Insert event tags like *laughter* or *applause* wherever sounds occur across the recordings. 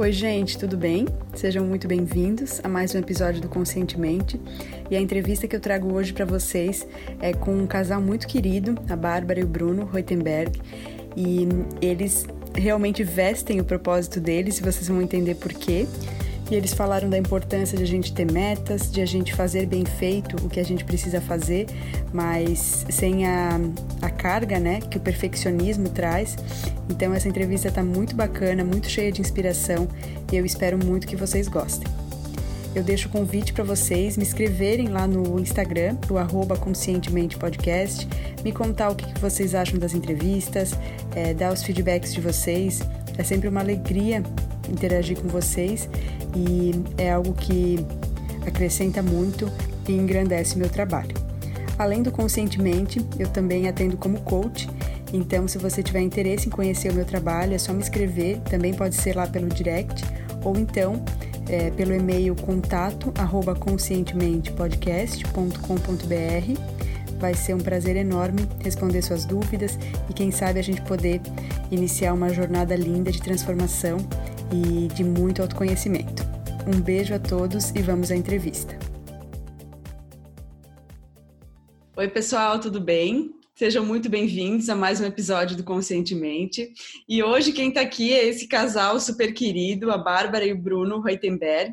Oi, gente, tudo bem? Sejam muito bem-vindos a mais um episódio do Conscientemente. E a entrevista que eu trago hoje para vocês é com um casal muito querido, a Bárbara e o Bruno Reutenberg. E eles realmente vestem o propósito deles e vocês vão entender por quê. E eles falaram da importância de a gente ter metas, de a gente fazer bem feito o que a gente precisa fazer, mas sem a, a carga né, que o perfeccionismo traz. Então essa entrevista está muito bacana, muito cheia de inspiração e eu espero muito que vocês gostem. Eu deixo o convite para vocês me escreverem lá no Instagram, o arroba Conscientemente Podcast, me contar o que vocês acham das entrevistas, é, dar os feedbacks de vocês. É sempre uma alegria interagir com vocês e é algo que acrescenta muito e engrandece meu trabalho. Além do Conscientemente, eu também atendo como coach, então se você tiver interesse em conhecer o meu trabalho, é só me escrever, também pode ser lá pelo direct, ou então é, pelo e-mail contato arroba. Vai ser um prazer enorme responder suas dúvidas e quem sabe a gente poder iniciar uma jornada linda de transformação e de muito autoconhecimento. Um beijo a todos e vamos à entrevista. Oi, pessoal, tudo bem? Sejam muito bem-vindos a mais um episódio do Conscientemente. E hoje quem está aqui é esse casal super querido, a Bárbara e o Bruno Reutenberg.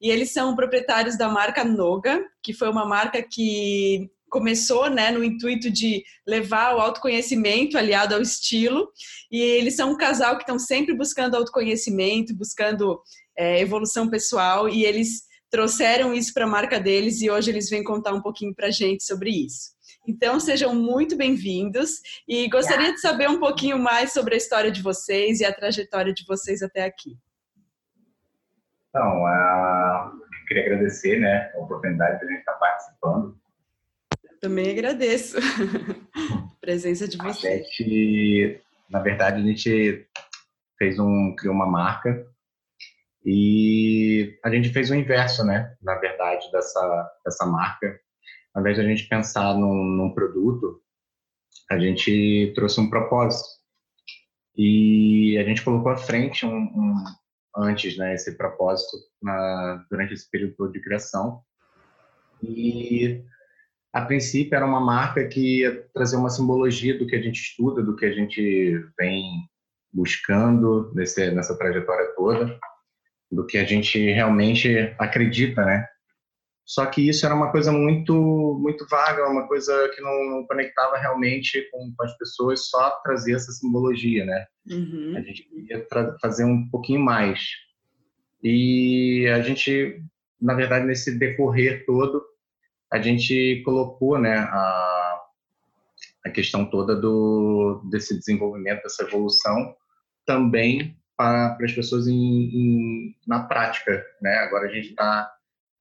E eles são proprietários da marca Noga, que foi uma marca que começou né, no intuito de levar o autoconhecimento aliado ao estilo. E eles são um casal que estão sempre buscando autoconhecimento, buscando é, evolução pessoal, e eles trouxeram isso para a marca deles e hoje eles vêm contar um pouquinho para a gente sobre isso. Então, sejam muito bem-vindos e gostaria de saber um pouquinho mais sobre a história de vocês e a trajetória de vocês até aqui. Então, uh, queria agradecer né, a oportunidade de a gente estar participando também agradeço *laughs* a presença de vocês. A gente, na verdade, a gente fez um, criou uma marca e a gente fez o inverso, né? Na verdade, dessa, dessa marca. Ao invés de a gente pensar num, num produto, a gente trouxe um propósito. E a gente colocou à frente um, um antes, né, esse propósito na, durante esse período todo de criação. E a princípio era uma marca que ia trazer uma simbologia do que a gente estuda, do que a gente vem buscando nesse, nessa trajetória toda, do que a gente realmente acredita, né? Só que isso era uma coisa muito muito vaga, uma coisa que não, não conectava realmente com, com, as pessoas, só trazer essa simbologia, né? Uhum. A gente queria fazer um pouquinho mais. E a gente, na verdade, nesse decorrer todo, a gente colocou né, a, a questão toda do, desse desenvolvimento, dessa evolução, também para, para as pessoas em, em, na prática. Né? Agora a gente está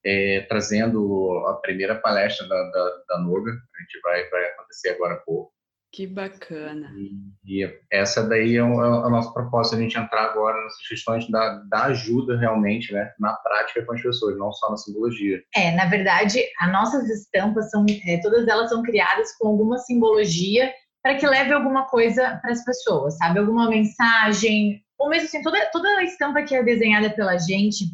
é, trazendo a primeira palestra da, da, da Noga, a gente vai, vai acontecer agora pouco. Que bacana. E, e essa daí é o, é o, nosso propósito, a gente entrar agora nessas questões da, da ajuda realmente, né, na prática com as pessoas, não só na simbologia. É, na verdade, as nossas estampas são, é, todas elas são criadas com alguma simbologia para que leve alguma coisa para as pessoas, sabe? Alguma mensagem, ou mesmo assim, toda, toda a estampa que é desenhada pela gente,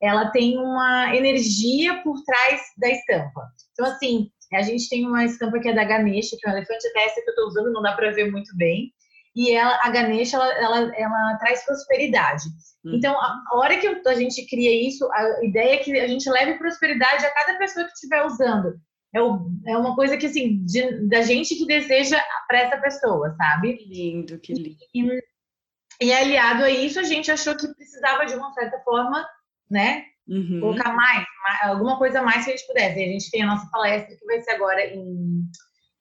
ela tem uma energia por trás da estampa. Então, assim, a gente tem uma estampa que é da Ganesha, que é um elefante, até essa que eu estou usando, não dá para ver muito bem. E ela, a Ganesha, ela, ela, ela traz prosperidade. Hum. Então, a, a, hora que a gente cria isso, a ideia é que a gente leve prosperidade a cada pessoa que estiver usando. É, o, é uma coisa que, assim, de, da gente que deseja para essa pessoa, sabe? Que lindo, que lindo. E, e aliado a isso, a gente achou que precisava, de uma certa forma, né, Uhum. Colocar mais, alguma coisa mais que a gente pudesse. A gente tem a nossa palestra que vai ser agora em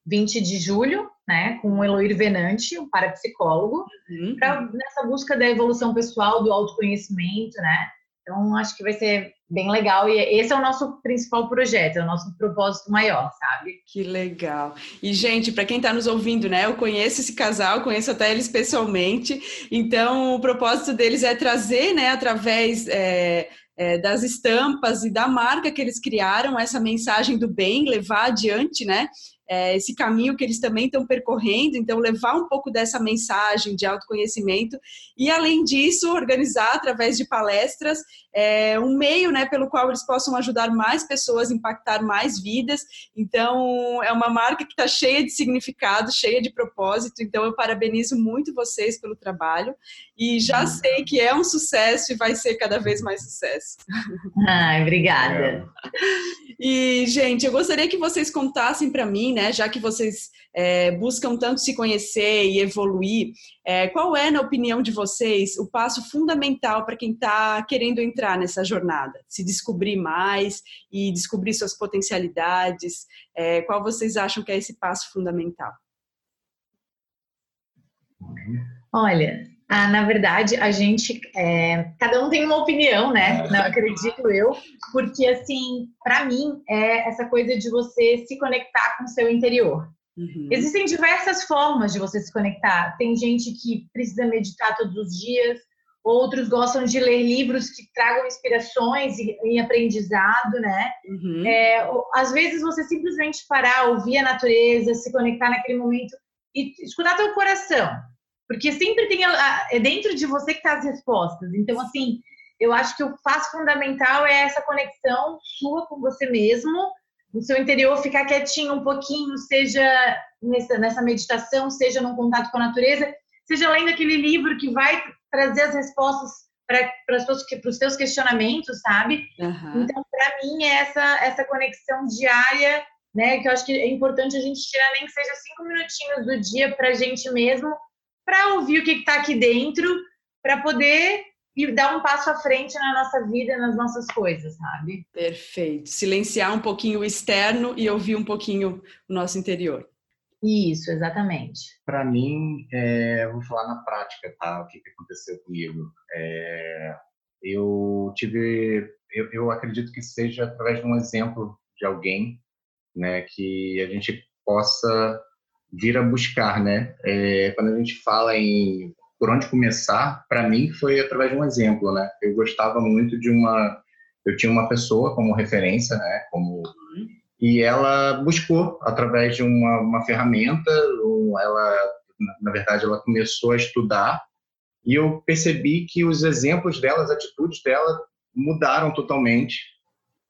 20 de julho, né, com o Eloir Venante, um parapsicólogo, uhum. pra, nessa busca da evolução pessoal, do autoconhecimento, né? Então, acho que vai ser bem legal e esse é o nosso principal projeto, é o nosso propósito maior, sabe? Que legal. E gente, para quem está nos ouvindo, né, eu conheço esse casal, conheço até eles pessoalmente. Então, o propósito deles é trazer, né, através é, é, das estampas e da marca que eles criaram, essa mensagem do bem, levar adiante, né? É, esse caminho que eles também estão percorrendo, então levar um pouco dessa mensagem de autoconhecimento e, além disso, organizar através de palestras é, um meio né, pelo qual eles possam ajudar mais pessoas, impactar mais vidas. Então, é uma marca que está cheia de significado, cheia de propósito. Então, eu parabenizo muito vocês pelo trabalho e já uhum. sei que é um sucesso e vai ser cada vez mais sucesso. Ai, obrigada. *laughs* E, gente, eu gostaria que vocês contassem para mim, né, já que vocês é, buscam tanto se conhecer e evoluir, é, qual é, na opinião de vocês, o passo fundamental para quem está querendo entrar nessa jornada? Se descobrir mais e descobrir suas potencialidades, é, qual vocês acham que é esse passo fundamental? Olha, ah, na verdade, a gente, é, cada um tem uma opinião, né? Não acredito eu, porque assim, para mim é essa coisa de você se conectar com o seu interior. Uhum. Existem diversas formas de você se conectar. Tem gente que precisa meditar todos os dias, outros gostam de ler livros que tragam inspirações e, e aprendizado, né? Uhum. É, às vezes você simplesmente parar, ouvir a natureza, se conectar naquele momento e escutar teu coração, porque sempre tem a, é dentro de você que está as respostas. Então, assim, eu acho que o passo fundamental é essa conexão sua com você mesmo no seu interior ficar quietinho um pouquinho, seja nessa, nessa meditação, seja num contato com a natureza, seja lendo aquele livro que vai trazer as respostas para os seus questionamentos, sabe? Uhum. Então, para mim, é essa, essa conexão diária, né? Que eu acho que é importante a gente tirar nem que seja cinco minutinhos do dia para a gente mesmo, para ouvir o que está aqui dentro, para poder e dar um passo à frente na nossa vida, nas nossas coisas, sabe? Perfeito. Silenciar um pouquinho o externo e ouvir um pouquinho o nosso interior. Isso, exatamente. Para mim, é, vou falar na prática, tá? O que, que aconteceu comigo? É, eu tive, eu, eu acredito que seja através de um exemplo de alguém, né, que a gente possa vir a buscar, né? É, quando a gente fala em por onde começar, para mim foi através de um exemplo, né? Eu gostava muito de uma, eu tinha uma pessoa como referência, né? Como e ela buscou através de uma, uma ferramenta, ela, na verdade, ela começou a estudar e eu percebi que os exemplos dela, as atitudes dela mudaram totalmente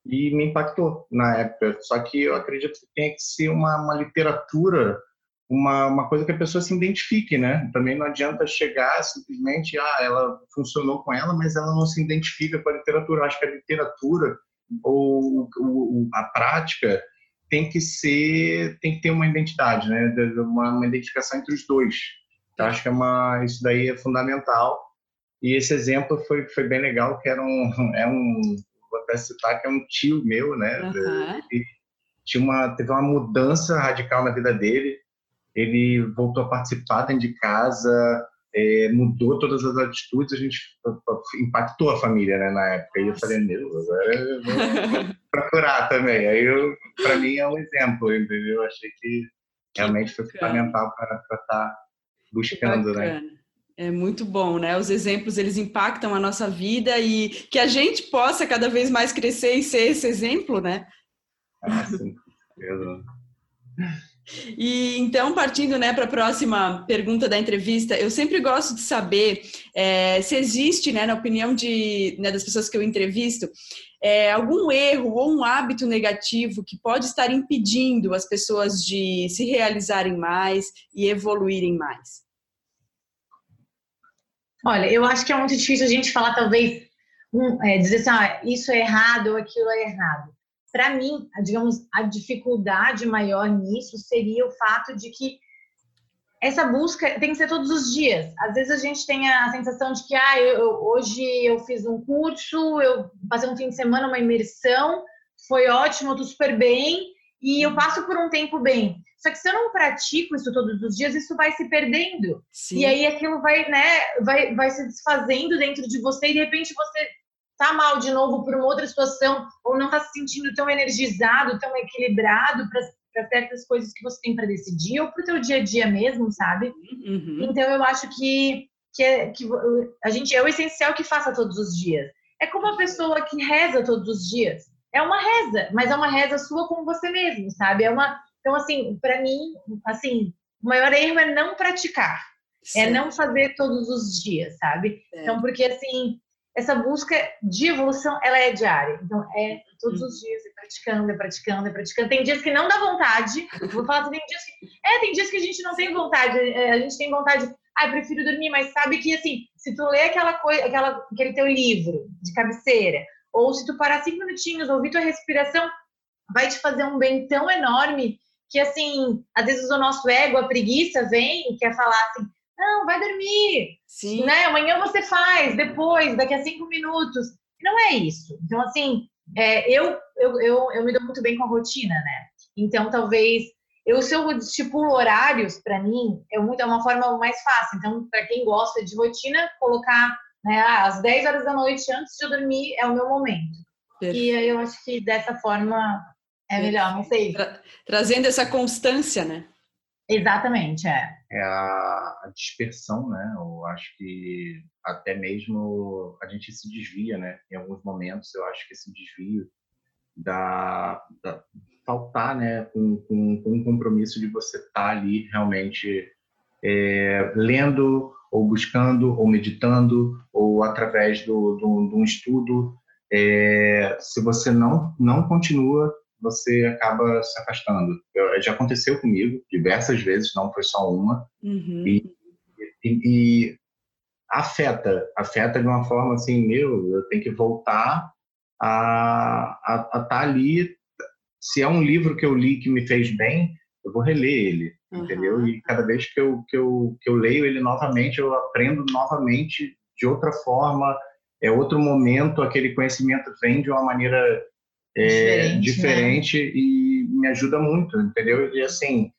e me impactou na época. Só que eu acredito que tem que ser uma, uma literatura uma, uma coisa que a pessoa se identifique, né? Também não adianta chegar simplesmente, ah, ela funcionou com ela, mas ela não se identifica com a literatura. Eu acho que a literatura ou, ou a prática tem que ser, tem que ter uma identidade, né? Uma, uma identificação entre os dois. Eu acho que é uma, isso daí é fundamental. E esse exemplo foi, foi bem legal, que era um, *laughs* é um, vou até citar que é um tio meu, né? Uhum. tinha uma, teve uma mudança radical na vida dele ele voltou a participar dentro de casa, é, mudou todas as atitudes, a gente impactou a família né, na época. E eu falei, meu, agora eu vou *laughs* procurar também. Aí, para mim, é um exemplo, entendeu? Eu achei que realmente foi fundamental para estar tá buscando, né? É muito bom, né? Os exemplos eles impactam a nossa vida e que a gente possa cada vez mais crescer e ser esse exemplo, né? Ah, sim. Eu... E então, partindo né, para a próxima pergunta da entrevista, eu sempre gosto de saber é, se existe, né, na opinião de, né, das pessoas que eu entrevisto, é, algum erro ou um hábito negativo que pode estar impedindo as pessoas de se realizarem mais e evoluírem mais. Olha, eu acho que é muito difícil a gente falar, talvez, um, é, dizer assim, ah, isso é errado ou aquilo é errado para mim, digamos, a dificuldade maior nisso seria o fato de que essa busca tem que ser todos os dias. Às vezes a gente tem a sensação de que ah, eu, hoje eu fiz um curso, eu passei um fim de semana, uma imersão, foi ótimo, estou super bem, e eu passo por um tempo bem. Só que se eu não pratico isso todos os dias, isso vai se perdendo. Sim. E aí aquilo vai, né, vai, vai se desfazendo dentro de você e de repente você tá mal de novo por uma outra situação, ou não tá se sentindo tão energizado, tão equilibrado para certas coisas que você tem para decidir, ou para o teu dia a dia mesmo, sabe? Uhum. Então eu acho que, que, é, que a gente é o essencial que faça todos os dias. É como a pessoa que reza todos os dias. É uma reza, mas é uma reza sua com você mesmo, sabe? É uma, Então, assim, para mim, assim, o maior erro é não praticar. É não fazer todos os dias, sabe? É. Então, porque assim, essa busca de evolução, ela é diária. Então, é todos os dias, é praticando, é praticando, é praticando. Tem dias que não dá vontade. vou falar, tem dias que... É, tem dias que a gente não tem vontade. É, a gente tem vontade, ah, prefiro dormir, mas sabe que, assim, se tu lê aquela coisa, aquela, aquele teu livro de cabeceira, ou se tu parar cinco minutinhos, ouvir tua respiração, vai te fazer um bem tão enorme que, assim, às vezes o nosso ego, a preguiça vem e quer falar assim, não, vai dormir. Sim. Né? Amanhã você faz, depois, daqui a cinco minutos. Não é isso. Então, assim, é, eu, eu, eu, eu me dou muito bem com a rotina, né? Então, talvez eu, se eu estipulo horários, para mim, é, muito, é uma forma mais fácil. Então, para quem gosta de rotina, colocar né, às 10 horas da noite antes de eu dormir é o meu momento. Perfeito. E eu acho que dessa forma é melhor, não sei. Tra trazendo essa constância, né? Exatamente, é. É a, dispersão, né? Eu acho que até mesmo a gente se desvia, né? Em alguns momentos eu acho que esse desvio da, da faltar, né? Com, com, com um compromisso de você estar tá ali realmente é, lendo ou buscando ou meditando ou através do, do, de um estudo. É, se você não não continua você acaba se afastando. Eu, já aconteceu comigo diversas vezes, não foi só uma. Uhum. E, e, e, afeta, afeta de uma forma assim, meu, eu tenho que voltar a estar tá ali. Se é um livro que eu li que me fez bem, eu vou reler ele, uhum. entendeu? E cada vez que eu, que, eu, que eu leio ele novamente, eu aprendo novamente de outra forma, é outro momento, aquele conhecimento vem de uma maneira é, diferente, diferente né? e me ajuda muito, entendeu? E assim,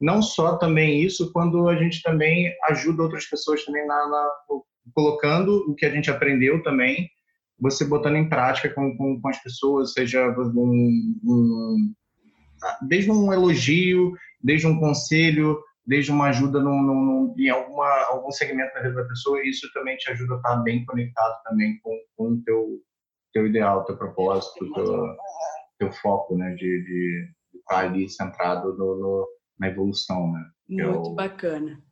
não só também isso, quando a gente também ajuda outras pessoas também na, na colocando o que a gente aprendeu também, você botando em prática com, com, com as pessoas, seja um, um, desde um elogio, desde um conselho, desde uma ajuda num, num, em alguma, algum segmento da vida da pessoa, isso também te ajuda a estar bem conectado também com, com o teu, teu ideal, teu propósito, teu, teu foco, né, de, de, estar ali centrado no, no, na evolução, né? Muito é o... bacana.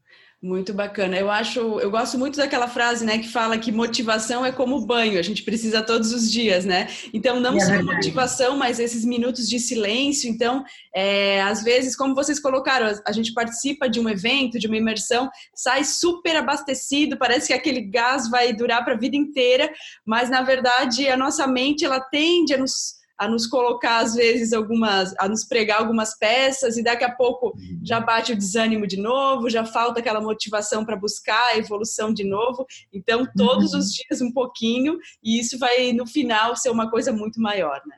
Muito bacana. Eu acho, eu gosto muito daquela frase, né, que fala que motivação é como banho, a gente precisa todos os dias, né? Então, não é só motivação, mas esses minutos de silêncio. Então, é, às vezes, como vocês colocaram, a gente participa de um evento, de uma imersão, sai super abastecido, parece que aquele gás vai durar para a vida inteira, mas na verdade a nossa mente ela tende a nos a nos colocar, às vezes, algumas, a nos pregar algumas peças, e daqui a pouco uhum. já bate o desânimo de novo, já falta aquela motivação para buscar a evolução de novo. Então, todos uhum. os dias um pouquinho, e isso vai, no final, ser uma coisa muito maior, né?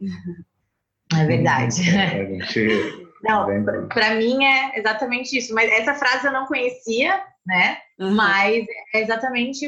*laughs* É verdade. Não, para mim é exatamente isso. Mas essa frase eu não conhecia, né? Uhum. Mas é exatamente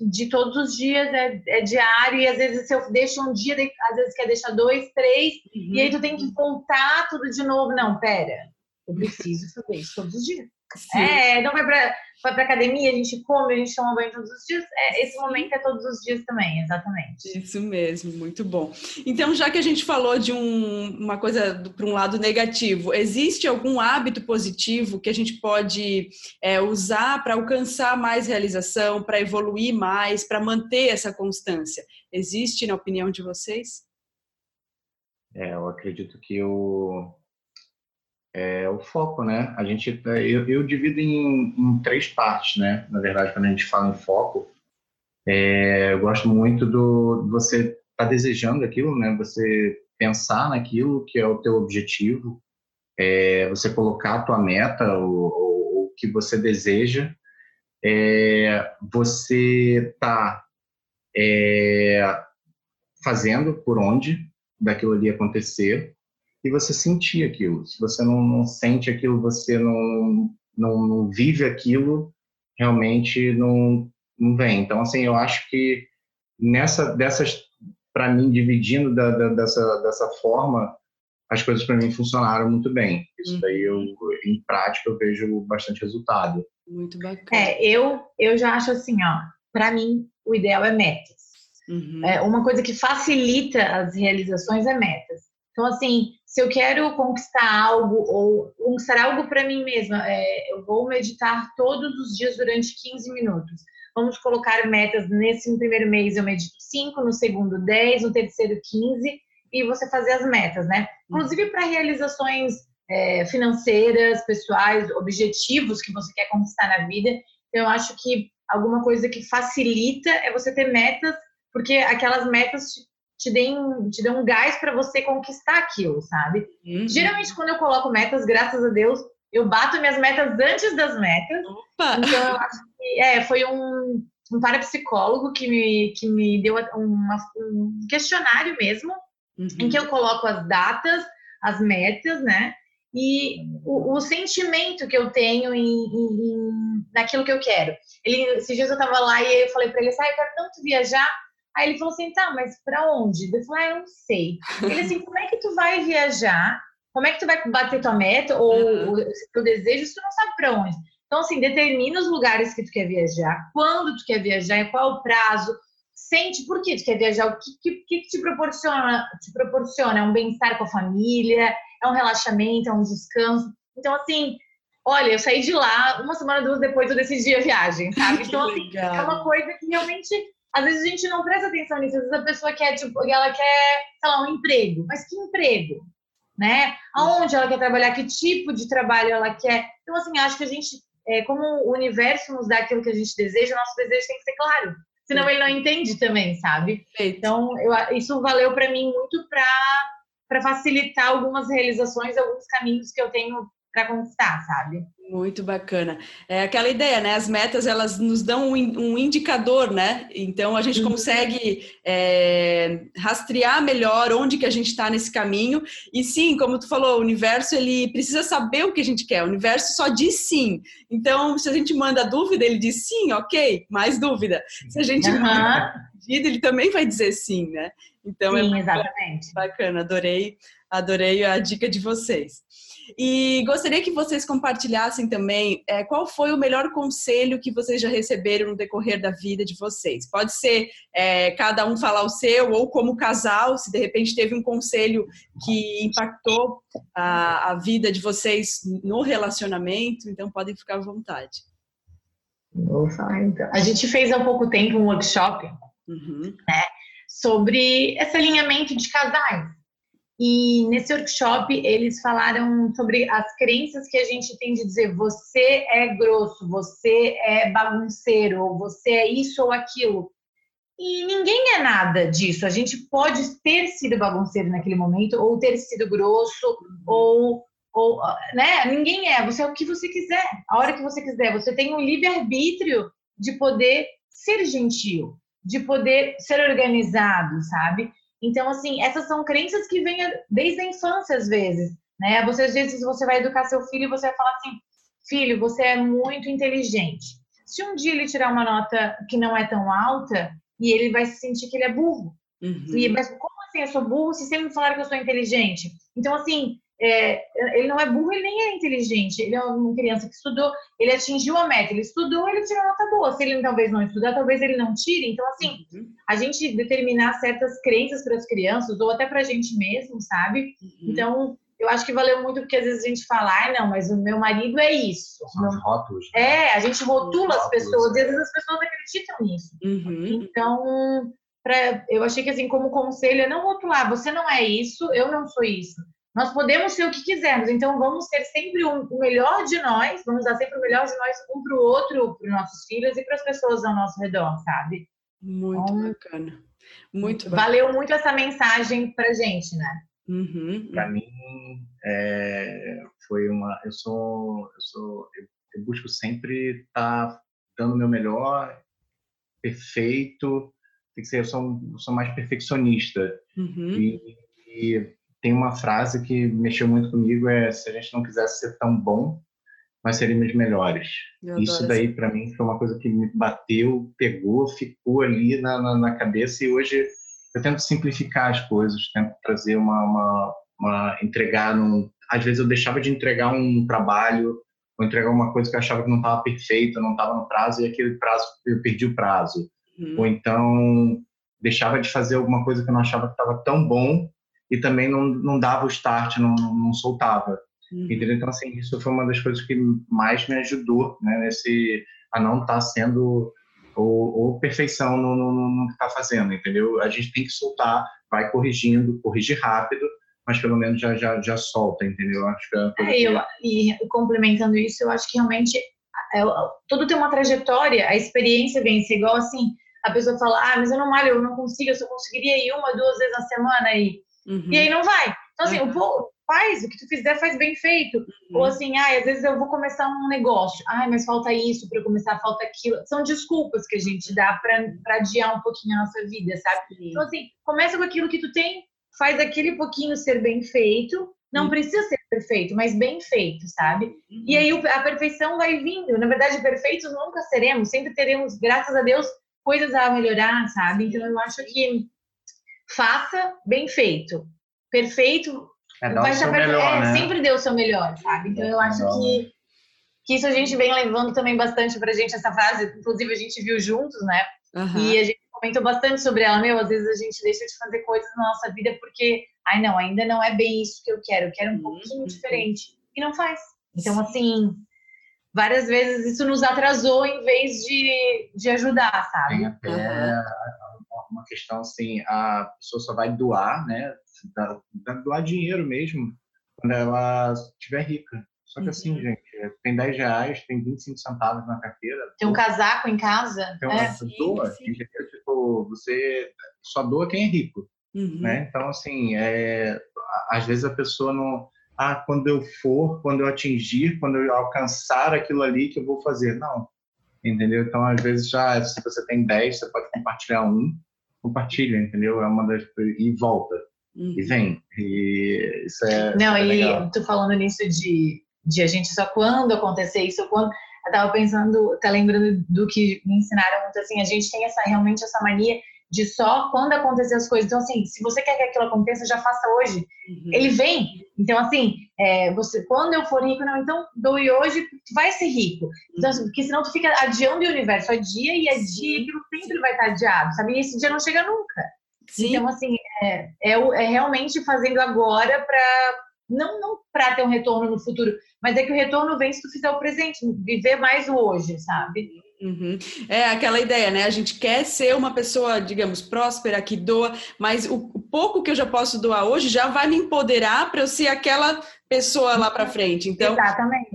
de todos os dias, é, é, diário, e às vezes se eu deixo um dia, às vezes quer deixar dois, três, uhum. e aí tu tem que voltar tudo de novo. Não, pera, eu preciso fazer isso todos os dias. Sim. É, não vai pra, vai pra academia, a gente come, a gente toma banho todos os dias. É, esse momento é todos os dias também, exatamente. Isso mesmo, muito bom. Então, já que a gente falou de um, uma coisa para um lado negativo, existe algum hábito positivo que a gente pode é, usar para alcançar mais realização, para evoluir mais, para manter essa constância? Existe, na opinião de vocês? É, eu acredito que o é o foco, né? A gente, eu, eu divido em, em, três partes, né? Na verdade, quando a gente fala em foco, é, eu gosto muito do você tá desejando aquilo, né? Você pensar naquilo que é o teu objetivo, é, você colocar a tua meta, o, o que você deseja, é, você tá é, fazendo por onde daquilo ali acontecer e você sentir aquilo. Se você não, não sente aquilo, você não, não, não, vive aquilo, realmente não, não vem. Então, assim, eu acho que nessa dessas, para mim, dividindo da, da, dessa, dessa forma, as coisas para mim funcionaram muito bem. Isso daí eu, em prática, eu vejo bastante resultado. Muito bacana. É, eu, eu já acho assim, ó, para mim, o ideal é metas. Uhum. É, uma coisa que facilita as realizações é metas. Então, assim, se eu quero conquistar algo ou conquistar algo para mim mesma, é, eu vou meditar todos os dias durante 15 minutos. Vamos colocar metas. Nesse primeiro mês eu medito 5, no segundo 10, no terceiro 15 e você fazer as metas, né? Inclusive para realizações é, financeiras, pessoais, objetivos que você quer conquistar na vida. Então, eu acho que alguma coisa que facilita é você ter metas, porque aquelas metas te deem, te dão um gás para você conquistar aquilo, sabe? Uhum. Geralmente, quando eu coloco metas, graças a Deus, eu bato minhas metas antes das metas. Opa. Então, eu acho que é, foi um, um parapsicólogo que me, que me deu uma, um questionário mesmo, uhum. em que eu coloco as datas, as metas, né? E o, o sentimento que eu tenho em, em, em, naquilo que eu quero. Ele, esses dias eu tava lá e eu falei para ele assim, ah, eu quero tanto viajar, Aí ele falou assim, tá, mas para onde? Eu falei, ah, eu não sei. Ele assim, como é que tu vai viajar? Como é que tu vai bater tua meta ou uhum. o teu desejo se tu não sabe para onde? Então, assim, determina os lugares que tu quer viajar, quando tu quer viajar, qual o prazo, sente por que tu quer viajar, o que, que, que te proporciona, te proporciona, é um bem-estar com a família, é um relaxamento, é um descanso. Então, assim, olha, eu saí de lá, uma semana, duas depois eu decidi a viagem, sabe? *laughs* Então, assim, é uma coisa que realmente às vezes a gente não presta atenção nisso. Às vezes a pessoa quer, tipo, ela quer, sei lá, um emprego. Mas que emprego? Né? Aonde ela quer trabalhar? Que tipo de trabalho ela quer? Então, assim, acho que a gente, é, como o universo nos dá aquilo que a gente deseja, nosso desejo tem que ser claro. Senão ele não entende também, sabe? Então, eu, isso valeu para mim muito para facilitar algumas realizações, alguns caminhos que eu tenho para conquistar, sabe? Muito bacana. É aquela ideia, né? As metas elas nos dão um, um indicador, né? Então a gente uhum. consegue é, rastrear melhor onde que a gente está nesse caminho. E sim, como tu falou, o universo ele precisa saber o que a gente quer. O universo só diz sim. Então, se a gente manda dúvida, ele diz sim, ok, mais dúvida. Se a gente uhum. manda pedido, ele também vai dizer sim, né? Então sim, é exatamente. bacana. Adorei, adorei a dica de vocês. E gostaria que vocês compartilhassem também é, qual foi o melhor conselho que vocês já receberam no decorrer da vida de vocês. Pode ser é, cada um falar o seu, ou como casal, se de repente teve um conselho que impactou a, a vida de vocês no relacionamento, então podem ficar à vontade. Vou falar então. A gente fez há pouco tempo um workshop uhum. né, sobre esse alinhamento de casais. E nesse workshop eles falaram sobre as crenças que a gente tem de dizer você é grosso, você é bagunceiro, você é isso ou aquilo. E ninguém é nada disso. A gente pode ter sido bagunceiro naquele momento, ou ter sido grosso, ou, ou né? Ninguém é. Você é o que você quiser, a hora que você quiser. Você tem um livre-arbítrio de poder ser gentil, de poder ser organizado, sabe? Então, assim, essas são crenças que vêm desde a infância, às vezes. Né? Você, às vezes, você vai educar seu filho e você vai falar assim: filho, você é muito inteligente. Se um dia ele tirar uma nota que não é tão alta, e ele vai se sentir que ele é burro. Uhum. E, mas como assim eu sou burro se sempre falaram que eu sou inteligente? Então, assim, é, ele não é burro, ele nem é inteligente. Ele é uma criança que estudou, ele atingiu a meta, ele estudou, ele tirou nota boa. Se ele talvez não estudar, talvez ele não tire. Então, assim, uhum. a gente determinar certas crenças para as crianças, ou até para a gente mesmo, sabe? Uhum. Então, eu acho que valeu muito porque às vezes a gente fala, ah, não, mas o meu marido é isso. São os rótulos. Né? É, a gente rotula as pessoas, e às vezes as pessoas acreditam nisso. Uhum. Então, pra, eu achei que assim, como conselho, é não rotular, você não é isso, eu não sou isso. Nós podemos ser o que quisermos, então vamos ter sempre um, o melhor de nós, vamos dar sempre o melhor de nós um para o outro, para os nossos filhos e para as pessoas ao nosso redor, sabe? Muito então, bacana. Muito bacana. Valeu muito essa mensagem para gente, né? Uhum. Para mim, é, foi uma. Eu sou. Eu, sou, eu, eu busco sempre estar tá dando o meu melhor, perfeito. Tem que ser, eu sou, eu sou mais perfeccionista. Uhum. E, e tem uma frase que mexeu muito comigo é se a gente não quisesse ser tão bom nós seríamos melhores. Isso daí para mim foi uma coisa que me bateu pegou ficou ali na, na, na, cabeça e hoje eu tento simplificar as coisas tento trazer uma, uma, uma entregar num, às vezes eu deixava de entregar um trabalho ou entregar uma coisa que eu achava que não estava perfeita não estava no prazo e aquele prazo eu perdi o prazo. Uhum. ou então deixava de fazer alguma coisa que eu não achava que estava tão bom e também não, não dava o start, não, não, soltava. Uhum. Então, assim, isso foi uma das coisas que mais me ajudou, né, nesse, a não estar tá sendo ou, ou, perfeição no, no, no que está fazendo, entendeu? A gente tem que soltar, vai corrigindo, corrigir rápido, mas pelo menos já, já, já solta, entendeu? Acho que é, é eu, e complementando isso, eu acho que realmente é, tudo tem uma trajetória, a experiência vem ser igual assim, a pessoa fala, ah, mas eu não malho, eu não consigo, eu só conseguiria ir uma, duas vezes na semana aí. Uhum. E aí não vai. Então, assim, uhum. o povo faz, o que tu fizer faz bem feito. Uhum. Ou assim, ah, às vezes eu vou começar um negócio, ai, mas falta isso para eu começar, falta aquilo. São desculpas que a gente dá para adiar um pouquinho a nossa vida, sabe? Sim. Então, assim, começa com aquilo que tu tem, faz aquele pouquinho ser bem feito. Não uhum. precisa ser perfeito, mas bem feito, sabe? Uhum. E aí a perfeição vai vindo. Na verdade, perfeitos nunca seremos, sempre teremos, graças a Deus, coisas a melhorar, sabe? Então eu acho que faça bem feito. Perfeito é, vai ser melhor, é, né? sempre deu o seu melhor, sabe? Então eu acho que, que isso a gente vem levando também bastante pra gente essa frase, inclusive a gente viu juntos, né? Uhum. E a gente comentou bastante sobre ela, meu, às vezes a gente deixa de fazer coisas na nossa vida porque, ai não, ainda não é bem isso que eu quero, eu quero um pouquinho uhum. diferente. E não faz. Então, assim, várias vezes isso nos atrasou em vez de, de ajudar, sabe? Tem até uhum. Uma questão assim, a pessoa só vai doar, né? Doar dinheiro mesmo quando ela estiver rica. Só que assim, uhum. gente, tem 10 reais, tem 25 centavos na carteira. Tem um casaco em casa. Tem uma é, doa, sim, sim. Tipo, você só doa quem é rico. Uhum. Né? Então, assim, é, às vezes a pessoa não ah, quando eu for, quando eu atingir, quando eu alcançar aquilo ali que eu vou fazer. Não. Entendeu? Então, às vezes, já, se você tem 10, você pode compartilhar um, compartilha, entendeu? É uma das e volta. Uhum. E vem. E isso é. Não, é e legal. tu falando nisso de, de a gente só quando acontecer isso, quando. Eu tava pensando, tá lembrando do que me ensinaram muito assim, a gente tem essa realmente essa mania de só quando acontecer as coisas. Então, assim, se você quer que aquilo aconteça, já faça hoje. Uhum. Ele vem. Então, assim, é, você, quando eu for rico, não, então doe hoje, tu vai ser rico. Então, assim, porque senão tu fica adiando o universo, adia e adia, aquilo sempre vai estar adiado, sabe? E esse dia não chega nunca. Sim. Então, assim, é, é, é realmente fazendo agora para não, não para ter um retorno no futuro, mas é que o retorno vem se tu fizer o presente, viver mais o hoje, sabe? Uhum. É aquela ideia, né? A gente quer ser uma pessoa, digamos, próspera, que doa, mas o pouco que eu já posso doar hoje já vai me empoderar para eu ser aquela pessoa lá para frente. Então,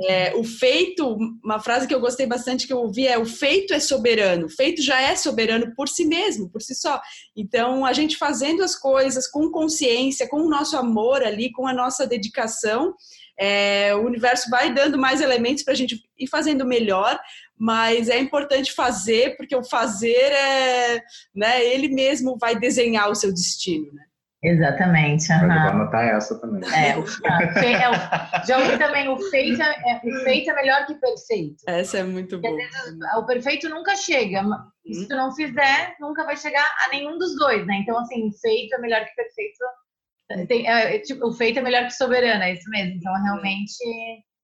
é, o feito, uma frase que eu gostei bastante que eu ouvi é: o feito é soberano. O feito já é soberano por si mesmo, por si só. Então, a gente fazendo as coisas com consciência, com o nosso amor ali, com a nossa dedicação, é, o universo vai dando mais elementos para a gente ir fazendo melhor, mas é importante fazer, porque o fazer é, né, ele mesmo vai desenhar o seu destino, né? Exatamente. Uhum. Vou anotar essa também. É, o, é, já ouvi também, o feito é, o feito é melhor que perfeito. Essa é muito boa. O perfeito nunca chega. Se tu não fizer, nunca vai chegar a nenhum dos dois, né? Então, assim, feito é melhor que perfeito. Tem, é, tipo, o feito é melhor que soberano, é isso mesmo. Então, realmente,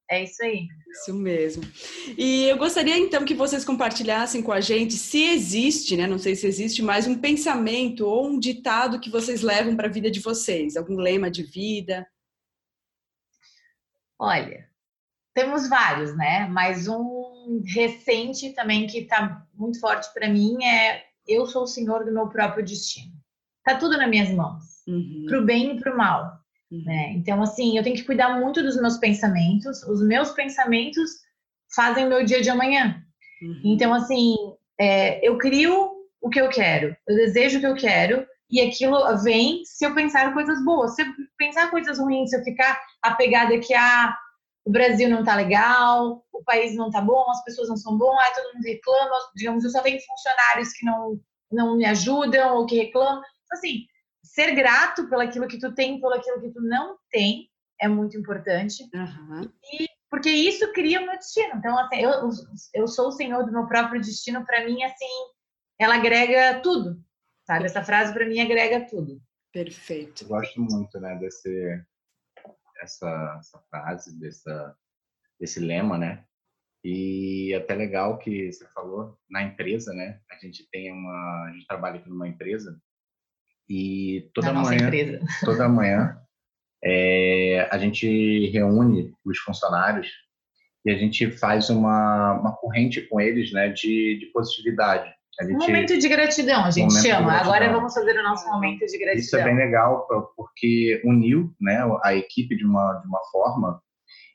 é isso aí. Isso mesmo. E eu gostaria então que vocês compartilhassem com a gente se existe, né? Não sei se existe mais um pensamento ou um ditado que vocês levam para a vida de vocês, algum lema de vida. Olha, temos vários, né? Mas um recente também que está muito forte para mim é eu sou o senhor do meu próprio destino. Tá tudo nas minhas mãos, uhum. pro bem e pro mal. Né? Então, assim, eu tenho que cuidar muito dos meus pensamentos. Os meus pensamentos fazem o meu dia de amanhã. Uhum. Então, assim, é, eu crio o que eu quero, eu desejo o que eu quero, e aquilo vem se eu pensar coisas boas. Se eu pensar coisas ruins, se eu ficar apegada que ah, o Brasil não tá legal, o país não tá bom, as pessoas não são boas, ah, todo mundo reclama, digamos, eu só tenho funcionários que não, não me ajudam ou que reclamam. Então, assim, ser grato pelo aquilo que tu tem, pelo aquilo que tu não tem, é muito importante. Uhum. E porque isso cria o meu destino. Então, assim, eu, eu sou o senhor do meu próprio destino. Para mim, assim, ela agrega tudo, sabe? Essa frase para mim agrega tudo. Perfeito. Eu gosto muito, né, desse essa, essa frase, dessa, desse lema, né? E até legal que você falou na empresa, né? A gente tem uma, a gente trabalha aqui numa empresa E toda manhã, *laughs* toda manhã é, a gente reúne os funcionários e a gente faz uma, uma corrente com eles né, de, de positividade. Gente, momento de gratidão, a gente chama. Agora vamos fazer o nosso momento de gratidão. Isso é bem legal, porque uniu né, a equipe de uma, de uma forma.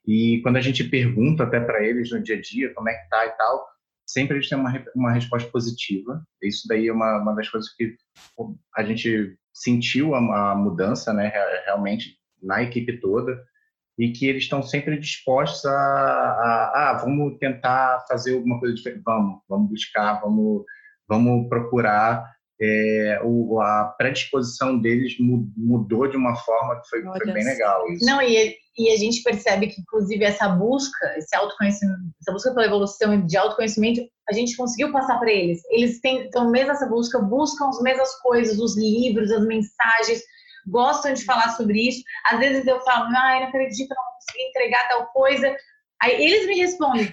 E quando a gente pergunta até para eles no dia a dia como é que tá e tal, sempre eles têm uma, uma resposta positiva. Isso daí é uma, uma das coisas que a gente sentiu a, a mudança, né, realmente, na equipe toda e que eles estão sempre dispostos a, a, ah, vamos tentar fazer alguma coisa diferente, vamos, vamos buscar, vamos vamos procurar é, o, a predisposição deles mudou de uma forma que foi, foi bem legal. Isso. Não, e, e, a gente percebe que, inclusive, essa busca, esse autoconhecimento, essa busca pela evolução de autoconhecimento, a gente conseguiu passar para eles. Eles têm, então, mesmo essa busca, buscam as mesmas coisas, os livros, as mensagens, gostam de falar sobre isso. Às vezes eu falo, ah, não acredito, não consegui entregar tal coisa. Aí eles me respondem,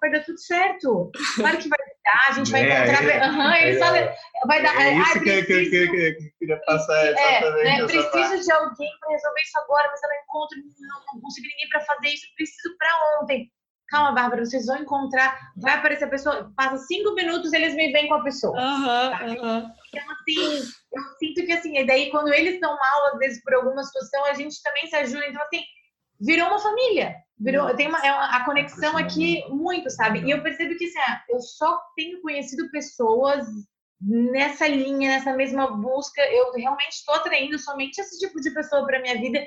vai dar tudo certo. Claro que vai dar, a gente vai é, encontrar. É, uhum, eles é, falam, vai dar. É isso que, preciso, que, que, que, que, queria passar exatamente. É, né, preciso parte. de alguém para resolver isso agora, mas ela encontra, não, não consigo ninguém para fazer isso, preciso para ontem. Calma, Bárbara, vocês vão encontrar, vai aparecer a pessoa, passa cinco minutos, eles me vêm com a pessoa. Uhum, uhum. Então, assim, eu sinto que assim, e daí quando eles estão mal, às vezes, por alguma situação, a gente também se ajuda. Então, assim, virou uma família. Virou, tem uma, é uma, a conexão aqui muito, sabe? E eu percebo que assim, ah, eu só tenho conhecido pessoas nessa linha, nessa mesma busca. Eu realmente estou atraindo somente esse tipo de pessoa para minha vida.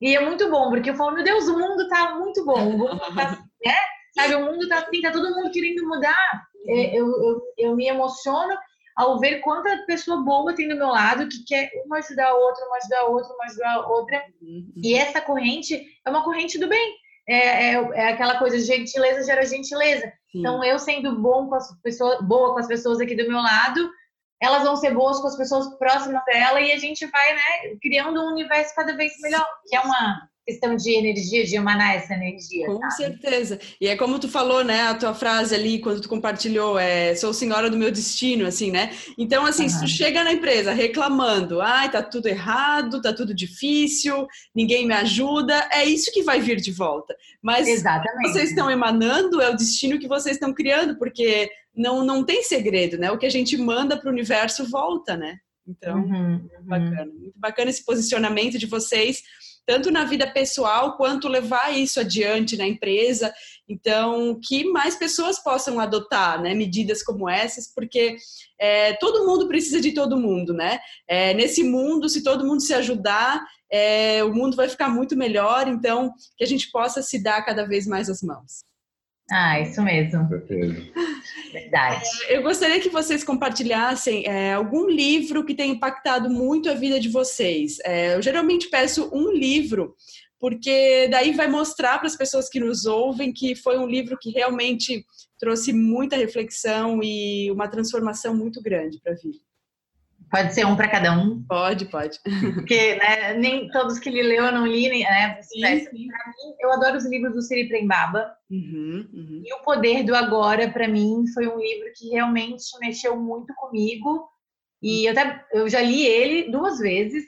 E é muito bom, porque eu falo, meu Deus, o mundo tá muito bom. O mundo tá, *laughs* né? Sabe, o mundo tá assim, tá todo mundo querendo mudar. É, eu, eu, eu me emociono ao ver quanta pessoa boa tem do meu lado que quer uma ajudar a outra, uma ajudar a outra, uma ajudar a outra. Uhum. E essa corrente é uma corrente do bem. É, é, é aquela coisa de gentileza gera gentileza. Sim. Então, eu sendo bom com as pessoas, boa com as pessoas aqui do meu lado, elas vão ser boas com as pessoas próximas dela e a gente vai, né, criando um universo cada vez melhor, que é uma questão de energia, de emanar essa energia. Com sabe? certeza. E é como tu falou, né? A tua frase ali, quando tu compartilhou, é sou senhora do meu destino, assim, né? Então, assim, uhum. se tu chega na empresa reclamando, ai, tá tudo errado, tá tudo difícil, ninguém me ajuda, é isso que vai vir de volta. Mas Exatamente. vocês estão emanando, é o destino que vocês estão criando, porque não, não tem segredo, né? O que a gente manda para o universo volta, né? Então, uhum, muito uhum. bacana. Muito bacana esse posicionamento de vocês tanto na vida pessoal quanto levar isso adiante na empresa. Então, que mais pessoas possam adotar né, medidas como essas, porque é, todo mundo precisa de todo mundo, né? É, nesse mundo, se todo mundo se ajudar, é, o mundo vai ficar muito melhor. Então, que a gente possa se dar cada vez mais as mãos. Ah, isso mesmo. Verdade. É, eu gostaria que vocês compartilhassem é, algum livro que tenha impactado muito a vida de vocês. É, eu geralmente peço um livro, porque daí vai mostrar para as pessoas que nos ouvem que foi um livro que realmente trouxe muita reflexão e uma transformação muito grande para a vida. Pode ser um para cada um? Pode, pode. Porque né, nem todos que ele leu eu não li, né? Mim, eu adoro os livros do Siri Prembaba. Uhum, uhum. E O Poder do Agora, para mim, foi um livro que realmente mexeu muito comigo. E eu, até, eu já li ele duas vezes.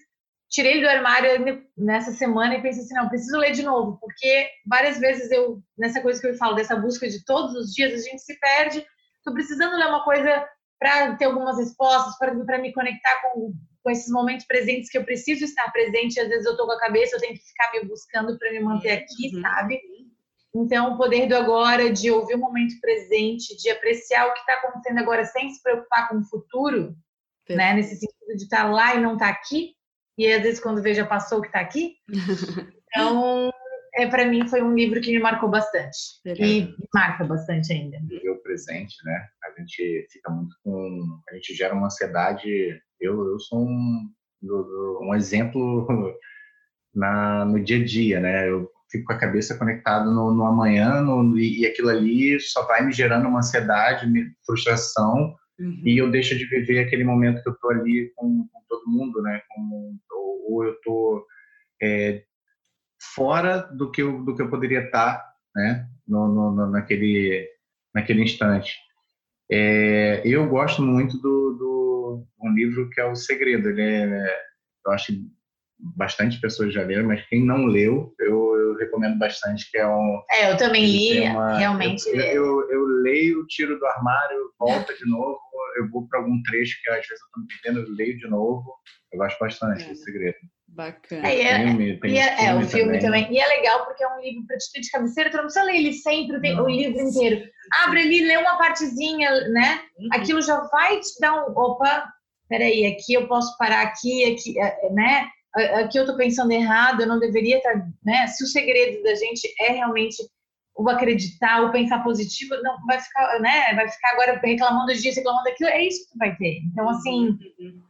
Tirei ele do armário nessa semana e pensei assim, não, preciso ler de novo. Porque várias vezes eu, nessa coisa que eu falo, dessa busca de todos os dias, a gente se perde. Estou precisando ler uma coisa para ter algumas respostas, para me conectar com, com esses momentos presentes que eu preciso estar presente. Às vezes eu estou com a cabeça, eu tenho que ficar me buscando para me manter aqui, uhum. sabe? Então, o poder do agora, de ouvir o momento presente, de apreciar o que está acontecendo agora sem se preocupar com o futuro, né? Nesse sentido de estar tá lá e não estar tá aqui. E às vezes, quando vejo, já passou o que está aqui. *laughs* Então, é, para mim foi um livro que me marcou bastante e marca bastante ainda. Viver o presente, né? A gente fica muito com, a gente gera uma ansiedade. Eu, eu sou um, um exemplo *laughs* na, no dia a dia, né? Eu fico com a cabeça conectada no, no amanhã no, e, e, aquilo ali só vai me gerando uma ansiedade, frustração uhum. e eu deixo de viver aquele momento que eu tô ali com, com todo mundo, né? Com, ou, ou eu tô é, fora do que eu, do que eu poderia estar né, no, no, naquele, naquele instante. É, eu gosto muito do, do um livro que é O Segredo. Ele é, eu acho que bastante pessoas já leram, mas quem não leu, eu, eu recomendo bastante, que é um... É, eu também li, uma, realmente. Eu, eu, eu, leio, tiro do armário, volta de novo, eu vou para algum trecho que às vezes eu estou me perdendo, eu leio de novo. Eu gosto bastante é. do Segredo. Bacana. É, é, filme, tem é, é, o filme também. também. E é legal porque é um livro para te de cabeceira, tu não precisa ler ele sempre, tem o livro inteiro. Abre ali, lê uma partezinha, né? Uhum. Aquilo já vai te dar um. Opa, peraí, aqui eu posso parar aqui, aqui, é, é, né? Aqui eu tô pensando errado, eu não deveria estar, tá, né? Se o segredo da gente é realmente o acreditar, o pensar positivo, não vai ficar, né? Vai ficar agora reclamando disso, reclamando daquilo, é isso que tu vai ter. Então, assim, uhum.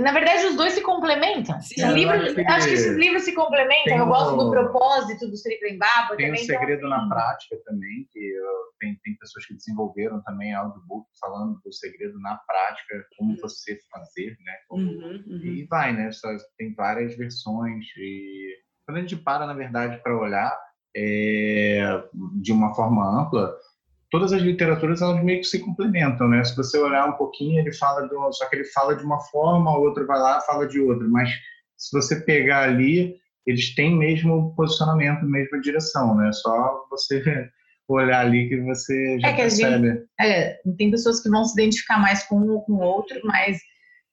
Na verdade, os dois se complementam. Sim, livros, acho, que, acho, que, esses livros se complementam. Eu gosto do propósito do Sri Prembaba. Tem também, um então, segredo então, na prática também, que eu, tem, tem pessoas que desenvolveram também audiobook falando do segredo na prática, como uhum. você fazer, né? Como, uhum, uhum. E vai, né? Só, tem várias versões. E quando a gente para, na verdade, para olhar é, de uma forma ampla, todas as literaturas elas meio que se complementam, né? Se você olhar um pouquinho, ele fala de uma, só que ele fala de uma forma, o outro vai lá fala de outra, mas se você pegar ali, eles têm mesmo posicionamento, mesma direção, né? Só você *laughs* olhar ali que você já é que percebe. Gente, é, tem pessoas que vão se identificar mais com um ou com o outro, mas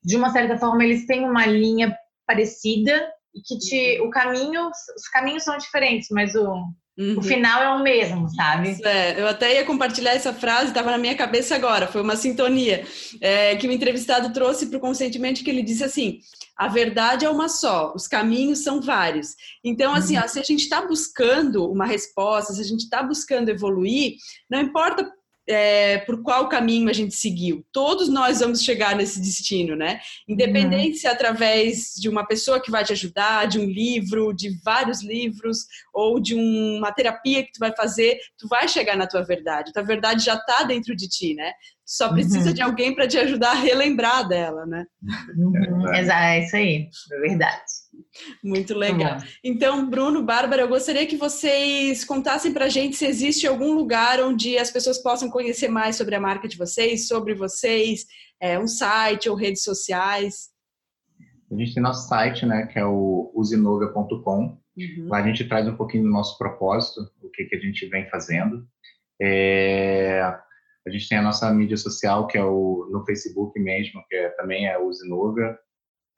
de uma certa forma eles têm uma linha parecida e que te, o caminho, os caminhos são diferentes, mas o Uhum. O final é o mesmo, sabe? É, eu até ia compartilhar essa frase, estava na minha cabeça agora, foi uma sintonia é, que o entrevistado trouxe para o consentimento, que ele disse assim, a verdade é uma só, os caminhos são vários. Então, assim, uhum. ó, se a gente está buscando uma resposta, se a gente está buscando evoluir, não importa é, por qual caminho a gente seguiu. Todos nós vamos chegar nesse destino, né? Independente uhum. se é através de uma pessoa que vai te ajudar, de um livro, de vários livros, ou de uma terapia que tu vai fazer, tu vai chegar na tua verdade. A tua verdade já está dentro de ti, né? Só precisa uhum. de alguém para te ajudar a relembrar dela, né? Uhum. Exato, é isso aí, é verdade. Muito legal. Então, Bruno, Bárbara, eu gostaria que vocês contassem para a gente se existe algum lugar onde as pessoas possam conhecer mais sobre a marca de vocês, sobre vocês, é, um site ou redes sociais. A gente tem nosso site, né, que é o usinova.com. Uhum. Lá a gente traz um pouquinho do nosso propósito, o que, que a gente vem fazendo. É, a gente tem a nossa mídia social, que é o no Facebook mesmo, que é, também é Usinova.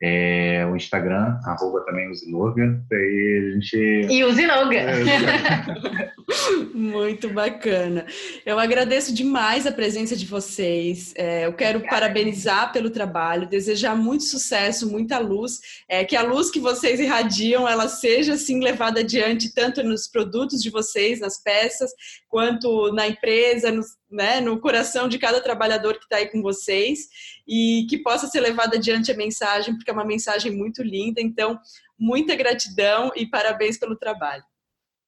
É, o Instagram, arroba também Usinorga. E a gente. E Usinorga! É, *laughs* Muito bacana. Eu agradeço demais a presença de vocês. É, eu quero Obrigada. parabenizar pelo trabalho, desejar muito sucesso, muita luz. É, que a luz que vocês irradiam, ela seja assim levada adiante, tanto nos produtos de vocês, nas peças, quanto na empresa, no, né, no coração de cada trabalhador que está aí com vocês e que possa ser levada adiante a mensagem, porque é uma mensagem muito linda. Então, muita gratidão e parabéns pelo trabalho.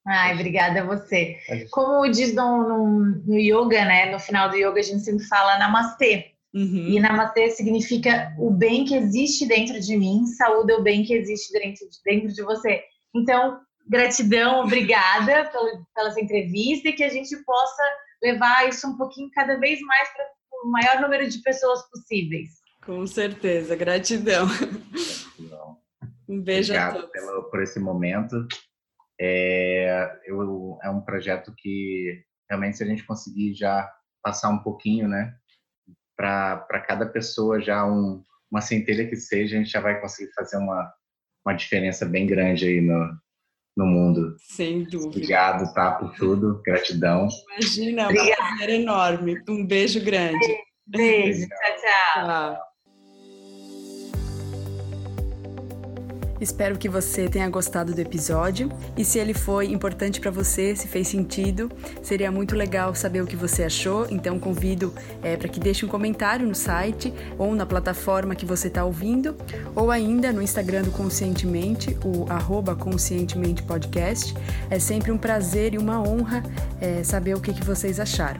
Ai, obrigada a você. Como diz no, no, no, yoga, né? No final do yoga a gente sempre fala namastê. Uhum. E namastê significa o bem que existe dentro de mim, saúde é o bem que existe dentro de, dentro de você. Então, gratidão, obrigada pela, pela entrevista e que a gente possa levar isso um pouquinho cada vez mais para o maior número de pessoas possíveis. Com certeza, gratidão. gratidão. Um beijo Obrigado a todos. Pelo, por esse momento. É, eu, é um projeto que realmente se a gente conseguir já passar um pouquinho, né, para cada pessoa já um, uma centelha que seja, a gente já vai conseguir fazer uma, uma diferença bem grande aí no, no mundo. Sem dúvida. Obrigado, tá, por tudo. Gratidão. Imagina, é um prazer enorme. Um beijo grande. Beijo, tchau, tchau. tchau. Espero que você tenha gostado do episódio e se ele foi importante para você, se fez sentido, seria muito legal saber o que você achou. Então convido é, para que deixe um comentário no site ou na plataforma que você está ouvindo, ou ainda no Instagram do Conscientemente, o arroba Conscientemente Podcast. É sempre um prazer e uma honra é, saber o que, que vocês acharam.